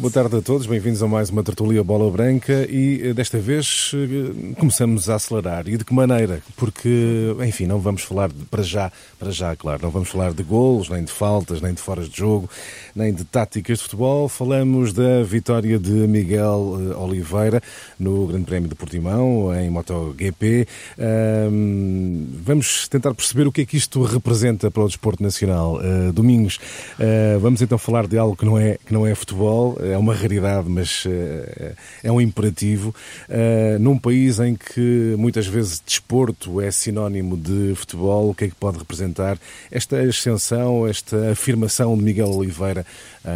Boa tarde a todos, bem-vindos a mais uma tertulia Bola Branca e eh, desta vez eh, começamos a acelerar. E de que maneira? Porque, enfim, não vamos falar de, para já, para já, claro, não vamos falar de golos, nem de faltas, nem de foras de jogo, nem de táticas de futebol. Falamos da vitória de Miguel eh, Oliveira no Grande Prémio de Portimão, em MotoGP. Um, vamos tentar perceber o que é que isto representa para o desporto nacional. Uh, Domingos, uh, vamos então falar de algo que não é, que não é futebol é uma raridade, mas uh, é um imperativo. Uh, num país em que muitas vezes desporto é sinónimo de futebol, o que é que pode representar esta ascensão, esta afirmação de Miguel Oliveira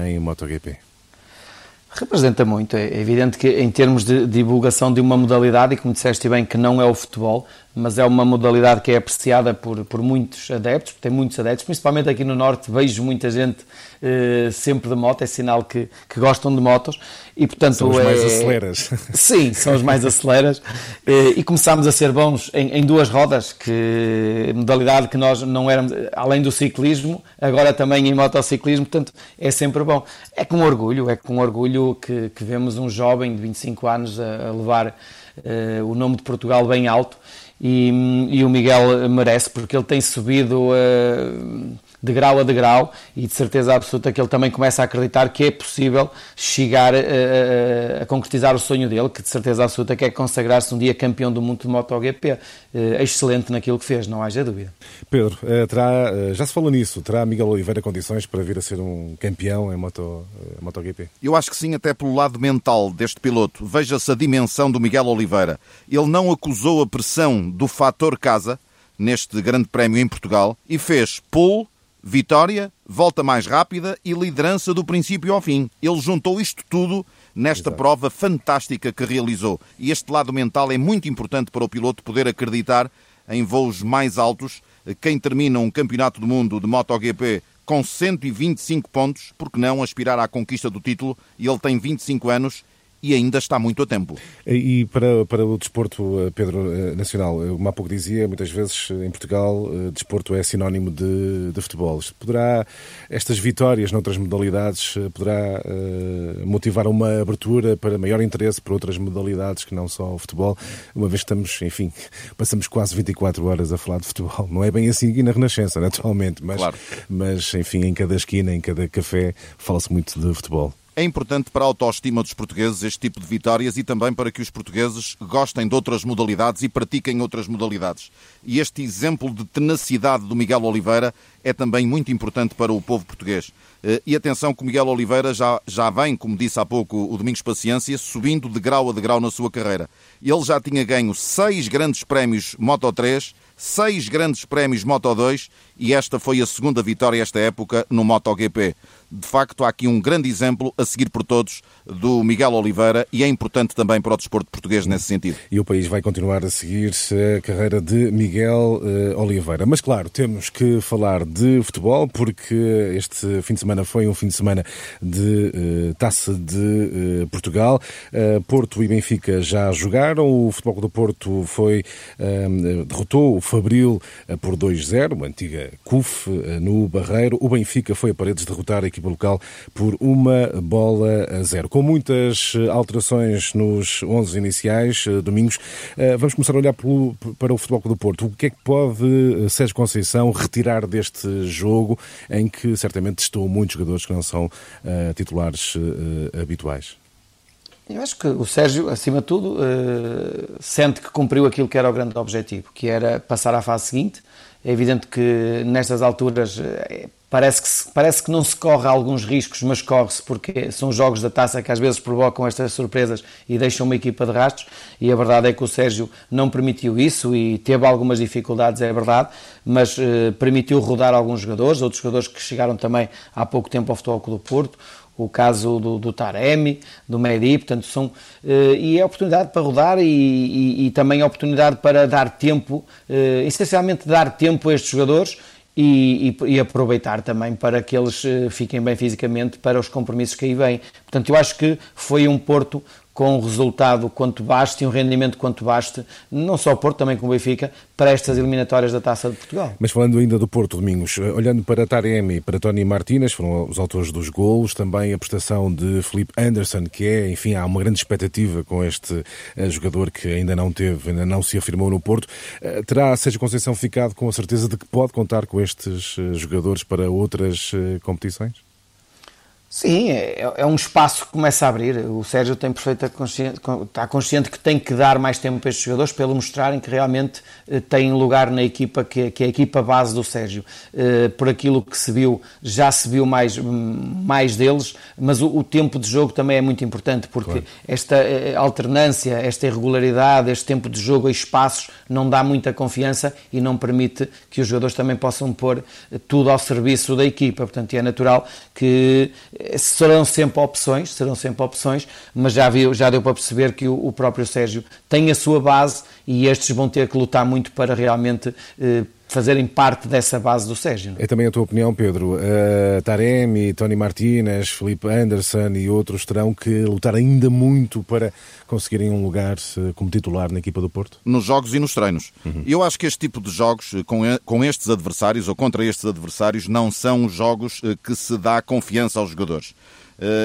em MotoGP? Representa muito. É evidente que, em termos de divulgação de uma modalidade, e como disseste bem, que não é o futebol, mas é uma modalidade que é apreciada por, por muitos adeptos, tem muitos adeptos, principalmente aqui no Norte, vejo muita gente eh, sempre de moto, é sinal que, que gostam de motos e portanto são os é... mais aceleras. Sim, são os mais aceleras eh, e começámos a ser bons em, em, duas rodas, que modalidade que nós não éramos, além do ciclismo, agora também em motociclismo, portanto é sempre bom. É com orgulho, é com orgulho que, que vemos um jovem de 25 anos a, a levar uh, o nome de Portugal bem alto e, e, o Miguel merece, porque ele tem subido uh, de grau a degrau e de certeza absoluta que ele também começa a acreditar que é possível chegar a, a, concretizar o sonho dele, que de certeza absoluta quer consagrar-se um dia campeão do mundo de MotoGP. É excelente naquilo que fez, não haja dúvida. Pedro, terá, já se falou nisso, terá Miguel Oliveira condições para vir a ser um campeão em Moto, MotoGP? Eu acho que sim, até pelo lado mental deste piloto. Veja-se a dimensão do Miguel Oliveira. Ele não acusou a pressão do fator casa neste grande prémio em Portugal e fez pole Vitória, volta mais rápida e liderança do princípio ao fim. Ele juntou isto tudo nesta Exato. prova fantástica que realizou. E este lado mental é muito importante para o piloto poder acreditar em voos mais altos. Quem termina um campeonato do mundo de MotoGP com 125 pontos, porque não aspirar à conquista do título, e ele tem 25 anos e ainda está muito a tempo. E para, para o desporto, eh, Pedro, eh, nacional, como há pouco dizia, muitas vezes em Portugal, eh, desporto é sinónimo de, de futebol. Poderá, estas vitórias noutras modalidades, poderá uh, motivar uma abertura para maior interesse por outras modalidades que não só o futebol, uma vez que estamos, enfim, passamos quase 24 horas a falar de futebol. Não é bem assim aqui na Renascença, naturalmente, mas, claro. mas enfim, em cada esquina, em cada café, fala-se muito de futebol. É importante para a autoestima dos portugueses este tipo de vitórias e também para que os portugueses gostem de outras modalidades e pratiquem outras modalidades. E este exemplo de tenacidade do Miguel Oliveira é também muito importante para o povo português. Eh, e atenção que Miguel Oliveira já, já vem, como disse há pouco o Domingos Paciência, subindo de grau a degrau na sua carreira. Ele já tinha ganho seis grandes prémios Moto 3, seis grandes prémios Moto 2 e esta foi a segunda vitória esta época no MotoGP de facto, há aqui um grande exemplo a seguir por todos do Miguel Oliveira e é importante também para o desporto português nesse sentido. E o país vai continuar a seguir a carreira de Miguel uh, Oliveira. Mas, claro, temos que falar de futebol porque este fim de semana foi um fim de semana de uh, taça de uh, Portugal. Porto e Benfica já jogaram. O Futebol do Porto foi, derrotou o Fabril por 2-0, uma antiga CUF no Barreiro. O Benfica foi a paredes derrotar a equipa local por uma bola a zero. Com muitas alterações nos 11 iniciais, domingos, vamos começar a olhar para o Futebol do Porto. O que é que pode Sérgio Conceição retirar deste jogo em que certamente testou muitos jogadores que não são titulares habituais? Eu acho que o Sérgio, acima de tudo, sente que cumpriu aquilo que era o grande objetivo, que era passar à fase seguinte. É evidente que nestas alturas Parece que, parece que não se corre alguns riscos, mas corre-se porque são jogos da taça que às vezes provocam estas surpresas e deixam uma equipa de rastros. E a verdade é que o Sérgio não permitiu isso e teve algumas dificuldades, é verdade, mas eh, permitiu rodar alguns jogadores, outros jogadores que chegaram também há pouco tempo ao Futebol Clube do Porto o caso do, do Taremi, do Medi, portanto são uh, e é oportunidade para rodar e, e, e também é oportunidade para dar tempo, uh, essencialmente dar tempo a estes jogadores e, e, e, aproveitar também para que eles eh, fiquem bem fisicamente para os compromissos que aí vêm. Portanto, eu acho que foi um Porto com um resultado quanto baste e um rendimento quanto baste, não só o Porto, também com o Benfica, para estas eliminatórias da Taça de Portugal. Mas falando ainda do Porto, Domingos, eh, olhando para Taremi e para Tony Martínez, foram os autores dos golos, também a prestação de Felipe Anderson, que é, enfim, há uma grande expectativa com este uh, jogador que ainda não teve, ainda não se afirmou no Porto. Uh, terá Sérgio Conceição ficado com a certeza de que pode contar com estes jogadores para outras competições? Sim, é, é, um espaço que começa a abrir. O Sérgio tem perfeita consciência, está consciente que tem que dar mais tempo para estes jogadores eles mostrarem que realmente eh, têm lugar na equipa, que, é, que é a equipa base do Sérgio. Eh, por aquilo que se viu, já se viu mais, mais deles, mas o, o tempo de jogo também é muito importante, porque claro. esta eh, alternância, esta irregularidade, este tempo de jogo e espaços não dá muita confiança e não permite que os jogadores também possam pôr tudo ao serviço da equipa. Portanto, é natural que serão sempre opções, serão sempre opções, mas já, viu, já deu para perceber que o, o próprio Sérgio tem a sua base e estes vão ter que lutar muito para realmente eh, fazerem parte dessa base do Sérgio. É também a tua opinião, Pedro. Uh, Taremi, Tony Martínez, Felipe Anderson e outros terão que lutar ainda muito para conseguirem um lugar uh, como titular na equipa do Porto? Nos jogos e nos treinos. Uhum. Eu acho que este tipo de jogos uh, com, com estes adversários ou contra estes adversários não são jogos que se dá confiança aos jogadores.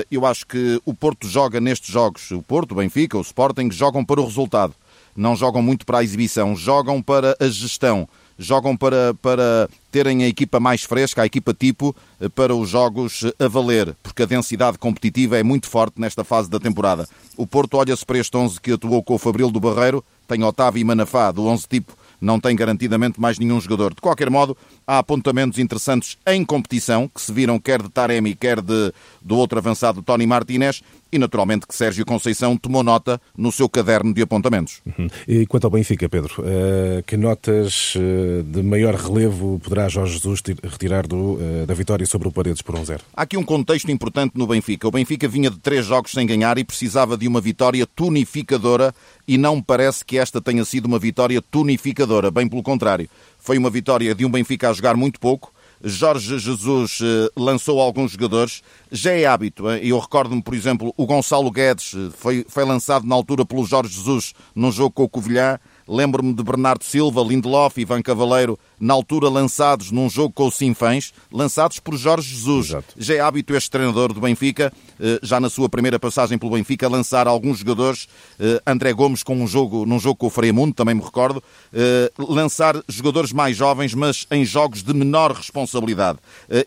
Eu acho que o Porto joga nestes jogos, o Porto, o Benfica, o Sporting, jogam para o resultado. Não jogam muito para a exibição, jogam para a gestão jogam para, para terem a equipa mais fresca, a equipa tipo, eh, para os jogos a valer, porque a densidade competitiva é muito forte nesta fase da temporada. O Porto olha-se para este 11 que atuou com o Fabril do Barreiro, tem Otávio e Manafá, do 11 tipo, não tem garantidamente mais nenhum jogador. De qualquer modo, há apontamentos interessantes em competição, que se viram quer de Taremi, quer de, do outro avançado Tony Martínez, e naturalmente que Sérgio Conceição tomou nota no seu caderno de apontamentos. Uhum. E quanto ao Benfica, Pedro, uh, que notas uh, de maior relevo poderá Jorge Jesus retirar do, uh, da vitória sobre o Paredes por 1-0? Há aqui um contexto importante no Benfica. O Benfica vinha de três jogos sem ganhar e precisava de uma vitória tunificadora e não parece que esta tenha sido uma vitória tunificadora, bem pelo contrário. Foi uma vitória de um Benfica a jogar muito pouco, Jorge Jesus eh, lançou alguns jogadores. Já é hábito. Eu recordo-me, por exemplo, o Gonçalo Guedes eh, foi, foi lançado na altura pelo Jorge Jesus num jogo com o Covilhã. Lembro-me de Bernardo Silva, Lindelof, Ivan Cavaleiro, na altura lançados num jogo com o Sinfãs, lançados por Jorge Jesus. Exato. Já é hábito este treinador do Benfica, eh, já na sua primeira passagem pelo Benfica, lançar alguns jogadores, eh, André Gomes com um jogo, num jogo com o Fremundo, também me recordo, eh, lançar jogadores mais jovens, mas em jogos de menor responsabilidade.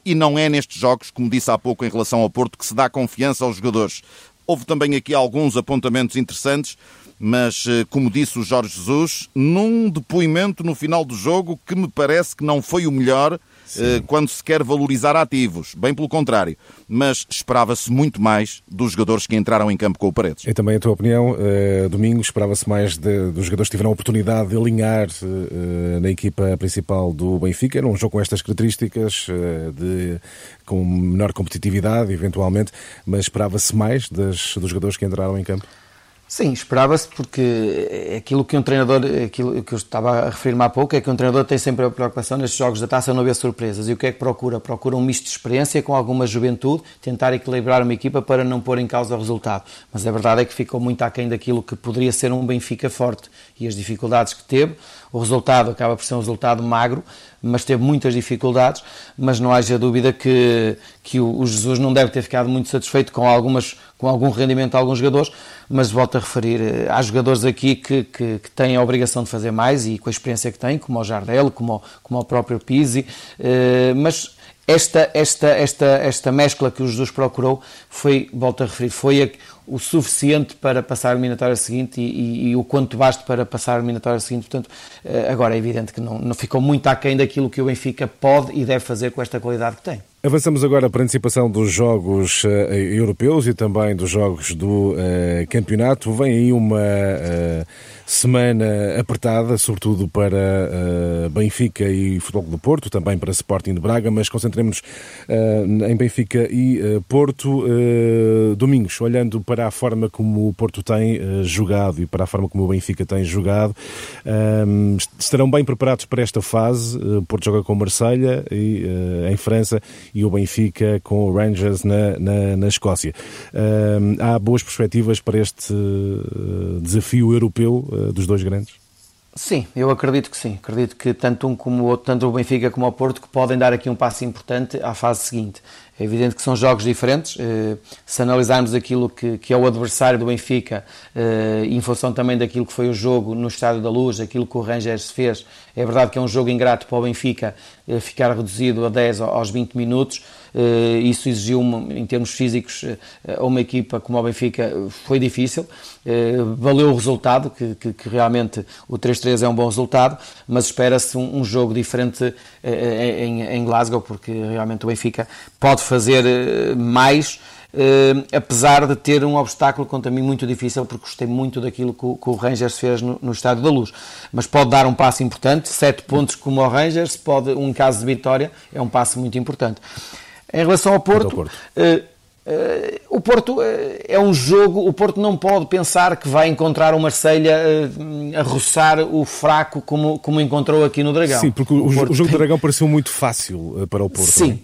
E não é nestes jogos, como disse há pouco em relação ao Porto, que se dá confiança aos jogadores. Houve também aqui alguns apontamentos interessantes mas, eh, como disse o Jorge Jesus, num depoimento no final do jogo que me parece que não foi o melhor Sim. Eh, quando se quer valorizar ativos, bem pelo contrário. Mas esperava-se muito mais dos jogadores que entraram em campo com o Paredes. E também a tua opinião, uh, domingo, esperava-se mais de, dos jogadores que tiveram a oportunidade de alinhar na equipa principal do Benfica. Era um jogo com estas características, de, com menor competitividade, eventualmente, mas esperava-se mais das, dos jogadores que entraram em campo? Sim, esperava-se, porque é aquilo que um treinador, aquilo que eu estava a referir-me há pouco, é que um treinador tem sempre a preocupação nestes jogos da taça não haver surpresas. E o que é que procura? Procura um misto de experiência com alguma juventude, tentar equilibrar uma equipa para não pôr em causa o resultado. Mas a verdade é que ficou muito aquém daquilo que poderia ser um Benfica forte e as dificuldades que teve. O resultado acaba por ser um resultado magro, mas teve muitas dificuldades. Mas não haja dúvida que, que o Jesus não deve ter ficado muito satisfeito com, algumas, com algum rendimento de alguns jogadores. Mas volto a referir, eh, há jogadores aqui que, que, que, têm a obrigação de fazer mais e com a experiência que têm, como o Jardel, como, o, como o próprio Pizzi. Eh, mas esta, esta, esta, esta mescla que o Jesus procurou foi, volto a referir, foi a, o suficiente para passar a eliminatória seguinte e, e, e, o quanto basta para passar a eliminatória seguinte. Portanto, eh, agora é evidente que não, não ficou muito aquém daquilo que o Benfica pode e deve fazer com esta qualidade que tem. Avançamos agora para a antecipação dos jogos uh, europeus e também dos jogos do uh, campeonato. Vem aí uma uh, semana apertada, sobretudo para Benfica e Futebol do Porto, também para Sporting de Braga, mas concentremos em Benfica e Porto. domingos, olhando para a forma como o Porto tem jogado e para a forma como o Benfica tem jogado, estarão bem preparados para esta fase. O Porto joga com Marselha e, em França e o Benfica com o Rangers na, na, na Escócia. Uh, há boas perspectivas para este desafio europeu dos dois grandes? Sim, eu acredito que sim. Acredito que tanto um como o outro, tanto o Benfica como o Porto, que podem dar aqui um passo importante à fase seguinte. É evidente que são jogos diferentes. Eh, se analisarmos aquilo que, que é o adversário do Benfica, eh, em função também daquilo que foi o jogo no Estádio da Luz, aquilo que o Rangers fez, é verdade que é um jogo ingrato para o Benfica eh, ficar reduzido a 10 aos 20 minutos. Isso exigiu, em termos físicos, a uma equipa como o Benfica foi difícil. Valeu o resultado, que, que, que realmente o 3-3 é um bom resultado, mas espera-se um, um, jogo diferente em, em Glasgow, porque realmente o Benfica pode fazer eh, mais, Uh, apesar de ter um obstáculo contra mim muito difícil, porque gostei muito daquilo que o, que o Rangers fez no, no, Estádio da Luz. Mas pode dar um passo importante, sete pontos como o Rangers, pode, um caso de vitória, é um passo muito importante. Em relação ao Porto. Uh, uh, o Porto é um jogo, o Porto não pode pensar que vai encontrar o Marselha a roçar o fraco como, como encontrou aqui no Dragão. Sim, porque o, o, o jogo tem... do Dragão pareceu muito fácil para o Porto. Sim,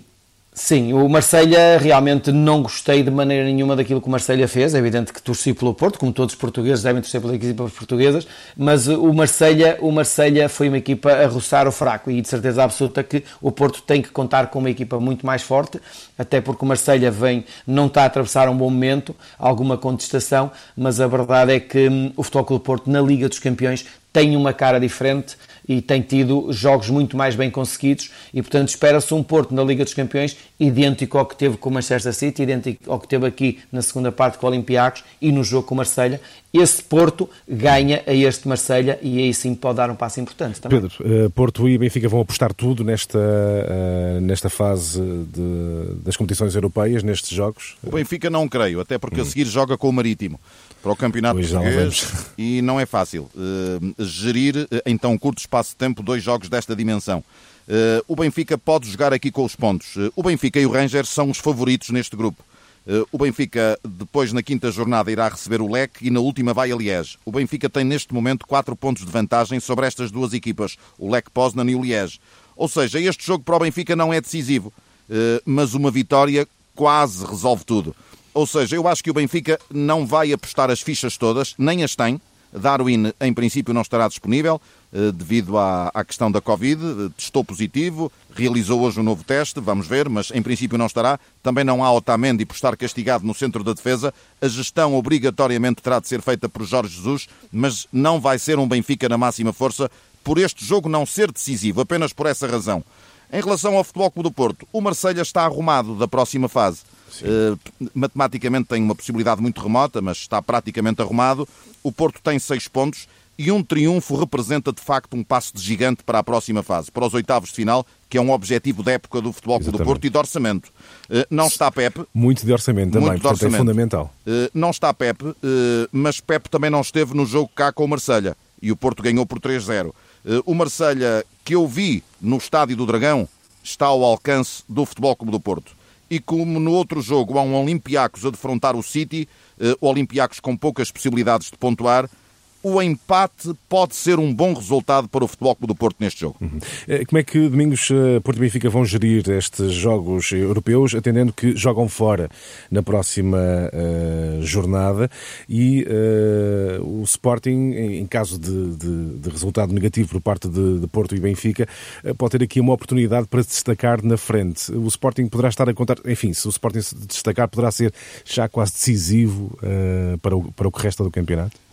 Sim, o Marselha realmente não gostei de maneira nenhuma daquilo que o Marselha fez. É evidente que torci pelo Porto, como todos os portugueses devem torcer pelas equipas portuguesas, mas o Marselha, o Marselha foi uma equipa a roçar o fraco e de certeza absoluta que o Porto tem que contar com uma equipa muito mais forte, até porque o Marselha vem, não está a atravessar um bom momento, alguma contestação, mas a verdade é que hum, o Futebol do Porto na Liga dos Campeões tem uma cara diferente e tem tido jogos muito mais bem conseguidos e, portanto, espera-se um Porto na Liga dos Campeões idêntico ao que teve com o Manchester City, idêntico ao que teve aqui na segunda parte com o Olympiacos e no jogo com o Marselha. Esse Porto ganha a este Marselha e aí sim pode dar um passo importante também. Pedro, eh, Porto e Benfica vão apostar tudo nesta, eh, nesta fase de, das competições europeias, nestes jogos? O Benfica não creio, até porque hum. a seguir joga com o Marítimo para o Campeonato pois Português e não é fácil uh, gerir uh, em tão curto espaço de tempo dois jogos desta dimensão. Uh, o Benfica pode jogar aqui com os pontos. o Benfica e o Rangers são os favoritos neste grupo. O Benfica, depois na quinta jornada, irá receber o Leque e na última vai a Liege. O Benfica tem neste momento quatro pontos de vantagem sobre estas duas equipas, o Leque Poznan e o Liege. Ou seja, este jogo para o Benfica não é decisivo, mas uma vitória quase resolve tudo. Ou seja, eu acho que o Benfica não vai apostar as fichas todas, nem as tem. Darwin, em princípio, não estará disponível eh, devido à, à questão da Covid. Eh, testou positivo, realizou hoje um novo teste, vamos ver, mas em princípio não estará. Também não há Otamendi por estar castigado no centro da defesa. A gestão obrigatoriamente terá de ser feita por Jorge Jesus, mas não vai ser um Benfica na máxima força por este jogo não ser decisivo, apenas por essa razão. Em relação ao Futebol Clube do Porto, o Marselha está arrumado da próxima fase. Uh, matematicamente tem uma possibilidade muito remota, mas está praticamente arrumado. O Porto tem seis pontos e um triunfo representa de facto um passo de gigante para a próxima fase, para os oitavos de final, que é um objetivo da época do Futebol Clube do Porto e de orçamento. Uh, não está Pep. Muito de orçamento também, muito portanto é orçamento. é fundamental. Uh, não está Pep, mas Pep também não esteve no jogo cá com o Marselha e o Porto ganhou por 3-0. o Marselha que eu vi no Estádio do Dragão está ao alcance do Futebol Clube do Porto. E como no outro jogo há um Olympiacos a defrontar o City, uh, Olympiacos com poucas possibilidades de pontuar, o empate pode ser um bom resultado para o Futebol Clube do Porto neste jogo. Uhum. Eh, como é que Domingos eh, Porto e Benfica vão gerir estes jogos europeus, atendendo que jogam fora na próxima uh, jornada e uh, o Sporting, em, caso de, de, de, resultado negativo por parte de, de Porto e Benfica, uh, pode ter aqui uma oportunidade para se destacar na frente. O Sporting poderá estar a contar, enfim, se o Sporting se destacar, poderá ser já quase decisivo para, o, para o que resta do campeonato?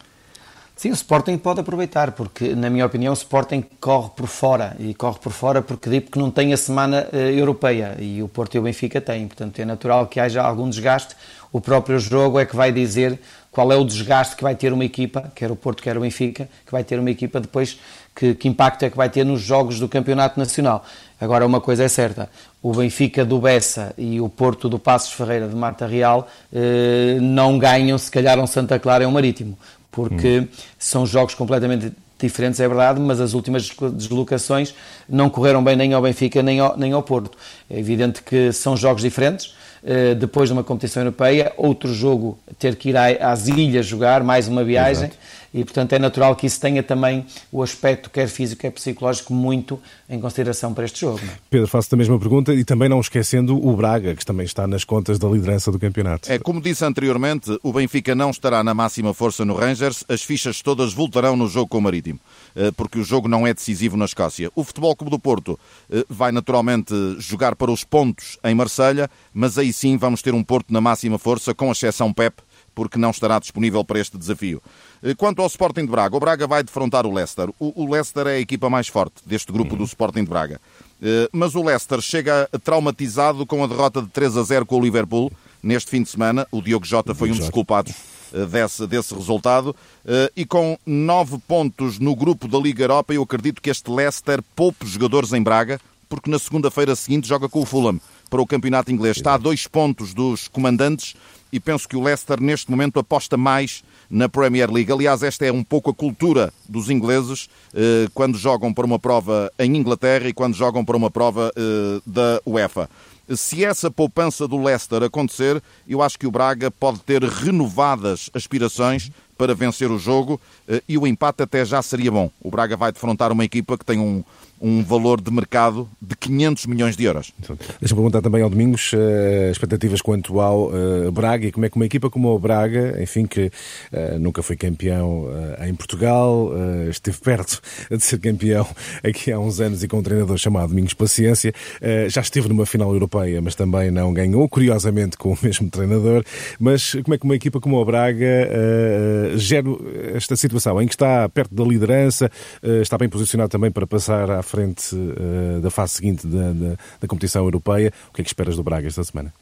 Sim, o Sporting pode aproveitar, porque, na minha opinião, o Sporting corre por fora, e corre por fora porque digo que não tem a semana uh, europeia, e o Porto e o Benfica têm, portanto é natural que haja algum desgaste. O próprio jogo é que vai dizer qual é o desgaste que vai ter uma equipa, quer o Porto, quer o Benfica, que vai ter uma equipa depois, que, que impacto é que vai ter nos jogos do Campeonato Nacional. Agora, uma coisa é certa, o Benfica do Bessa e o Porto do Passos Ferreira de Marta Real eh, não ganham, se calhar, um Santa Clara e um Marítimo porque hum. são jogos completamente diferentes, é verdade, mas as últimas deslocações não correram bem nem ao Benfica nem ao, nem ao Porto. É evidente que são jogos diferentes. Uh, depois de uma competição europeia, outro jogo ter que ir às ilhas jogar, mais uma viagem, Exato. E, portanto, é natural que isso tenha também o aspecto, quer físico, quer psicológico, muito em consideração para este jogo. É? Pedro, faço-te a mesma pergunta e também não esquecendo o Braga, que também está nas contas da liderança do campeonato. É, como disse anteriormente, o Benfica não estará na máxima força no Rangers, as fichas todas voltarão no jogo com o Marítimo, eh, porque o jogo não é decisivo na Escócia. O Futebol Clube do Porto eh, vai naturalmente jogar para os pontos em Marselha, mas aí sim vamos ter um Porto na máxima força, com exceção Pep, porque não estará disponível para este desafio. Eh, quanto ao Sporting de Braga, o Braga vai defrontar o Leicester. O Leicester é a equipa mais forte deste grupo uhum. do Sporting de Braga. Eh, mas o Leicester chega traumatizado com a derrota de 3 a 0 com o Liverpool neste fim de semana. O Diogo Jota foi um dos culpados eh, desse, desse resultado. E com nove pontos no grupo da Liga Europa, eu acredito que este Leicester poupe jogadores em Braga, porque na segunda-feira seguinte joga com o Fulham para o campeonato inglês. Está a dois pontos dos comandantes e penso que o Leicester neste momento aposta mais na Premier League. Aliás, esta é um pouco a cultura dos ingleses eh, quando jogam para uma prova em Inglaterra e quando jogam para uma prova eh, da UEFA. Se essa poupança do Leicester acontecer, eu acho que o Braga pode ter renovadas aspirações para vencer o jogo eh, e o empate até já seria bom. O Braga vai defrontar uma equipa que tem um, um valor de mercado de 500 milhões de euros. Deixa-me perguntar também ao Domingos uh, expectativas quanto ao uh, Braga e como é que uma equipa como o Braga, enfim, que uh, nunca foi campeão em Portugal, esteve perto de ser campeão aqui há uns anos e com um treinador chamado Domingos Paciência, já esteve numa final europeia, mas também não ganhou, curiosamente com o mesmo treinador. Mas como é que uma equipa como o Braga gera esta situação em que está perto da liderança, está bem posicionado também para passar à frente da fase seguinte da, da, da, competição europeia. O que é que esperas do Braga esta semana?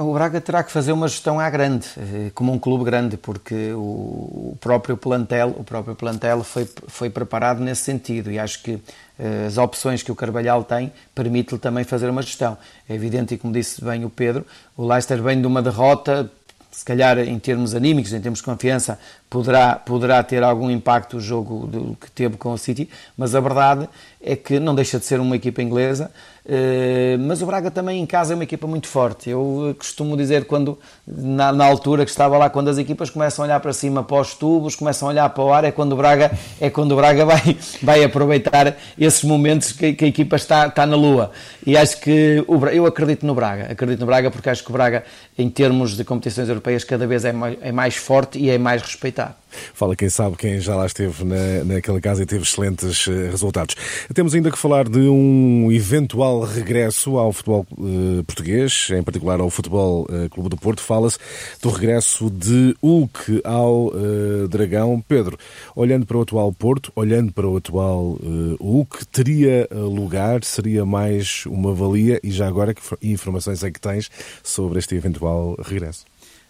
O Braga terá que fazer uma gestão à grande, eh, como um clube grande, porque o próprio plantel, o próprio plantel foi, foi preparado nesse sentido e acho que eh, as opções que o Carvalhal tem permite-lhe também fazer uma gestão. É evidente, e como disse bem o Pedro, o Leicester vem de uma derrota, se calhar em termos anímicos, em termos de confiança, poderá, poderá ter algum impacto o jogo do, que teve com o City, mas a verdade é que não deixa de ser uma equipa inglesa, eh, mas o Braga também em casa é uma equipa muito forte. Eu costumo dizer, quando na, na, altura que estava lá, quando as equipas começam a olhar para cima para os tubos, começam a olhar para o ar, é quando o Braga, é quando o Braga vai, vai aproveitar esses momentos que, que a equipa está, está na lua. E acho que o, eu acredito no Braga, acredito no Braga porque acho que o Braga, em termos de competições europeias, cada vez é mais, é mais forte e é mais respeitado. Fala quem sabe, quem já lá esteve na, naquela casa e teve excelentes eh, resultados. Temos ainda que falar de um eventual regresso ao futebol uh, português, em particular ao Futebol uh, Clube do Porto. Fala-se do regresso de Hulk ao uh, Dragão. Pedro, olhando para o atual Porto, olhando para o atual Hulk, teria lugar, seria mais uma valia? E já agora, que informações é que tens sobre este eventual regresso?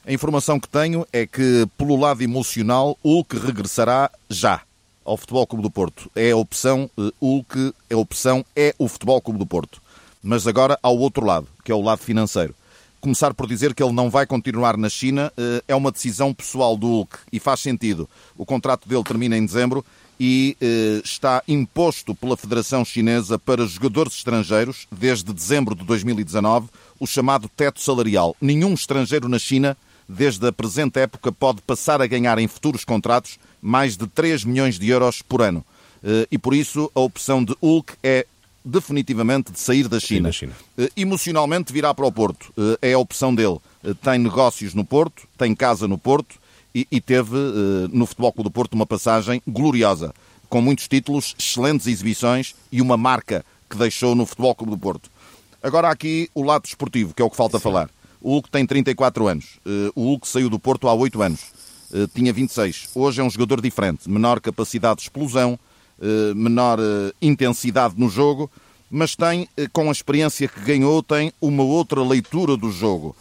A informação que tenho é que, pelo lado emocional, Hulk regressará já ao Futebol Clube do Porto. É a opção, eh, Hulk, é a opção, é o Futebol Clube do Porto. Mas agora ao outro lado, que é o lado financeiro. Começar por dizer que ele não vai continuar na China eh, é uma decisão pessoal do Hulk e faz sentido. O contrato dele termina em dezembro e eh, está imposto pela Federação Chinesa para jogadores estrangeiros, desde dezembro de 2019, o chamado teto salarial. Nenhum estrangeiro na China desde a presente época, pode passar a ganhar em futuros contratos mais de 3 milhões de euros por ano. Eh, e por isso a opção de Hulk é definitivamente de sair da China. China. Eh, emocionalmente virá para o Porto. Eh, é a opção dele. Tem negócios no Porto, tem casa no Porto e, teve no Futebol Clube do Porto uma passagem gloriosa, com muitos títulos, excelentes exibições e uma marca que deixou no Futebol Clube do Porto. Agora aqui o lado desportivo, que é o que falta Sim. falar. O Hulk tem 34 anos. Eh, o Hulk saiu do Porto há 8 anos. Eh, tinha 26. Hoje é um jogador diferente. Menor capacidade de explosão, eh, menor intensidade no jogo, mas tem, com a experiência que ganhou, tem uma outra leitura do jogo.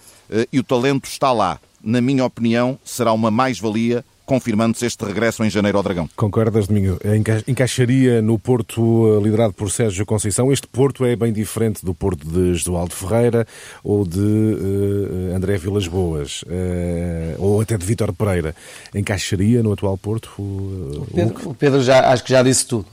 E o talento está lá. Na minha opinião, será uma mais-valia confirmando-se este regresso em janeiro ao Dragão. Concordas, Domingo? Encaixaria no Porto eh, liderado por Sérgio Conceição. Este Porto é bem diferente do Porto de Josualdo Ferreira ou de uh, André Vilas Boas, uh, ou até de Vítor Pereira. Encaixaria no atual Porto? Uh, o, Pedro, o Pedro já, acho que já disse tudo.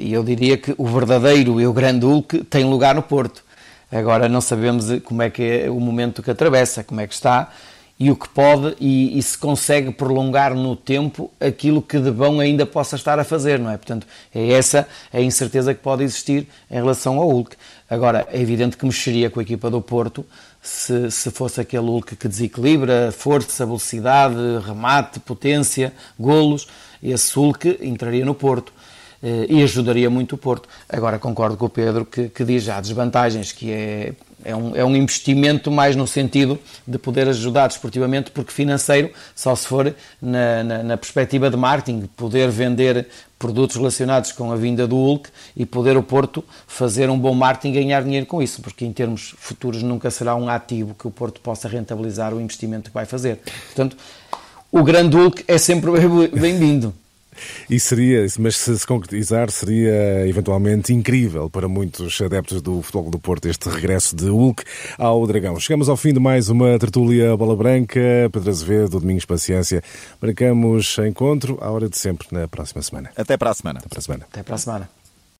E eu diria que o verdadeiro e o grande Hulk tem lugar no Porto. Agora não sabemos como é que é o momento que atravessa, como é que está e o que pode e, e, se consegue prolongar no tempo aquilo que de bom ainda possa estar a fazer, não é? Portanto, é essa a incerteza que pode existir em relação ao Hulk. Agora, é evidente que mexeria com a equipa do Porto se, se fosse aquele Hulk que desequilibra força, velocidade, remate, potência, golos, esse Hulk entraria no Porto eh, e ajudaria muito o Porto. Agora concordo com o Pedro que, que diz já desvantagens, que é é um, é um investimento mais no sentido de poder ajudar desportivamente, porque financeiro só se for na, na, na perspectiva de marketing, poder vender produtos relacionados com a vinda do Hulk e poder o Porto fazer um bom marketing e ganhar dinheiro com isso, porque em termos futuros nunca será um ativo que o Porto possa rentabilizar o investimento que vai fazer. Portanto, o grande Hulk é sempre bem-vindo. E seria, mas se se concretizar, seria eventualmente incrível para muitos adeptos do futebol do Porto este regresso de Hulk ao Dragão. Chegamos ao fim de mais uma tertúlia Bola Branca. Pedro Azevedo, Domingos Paciência. Marcamos encontro à hora de sempre na próxima semana. Até para a semana. Até para a semana. Até para a semana.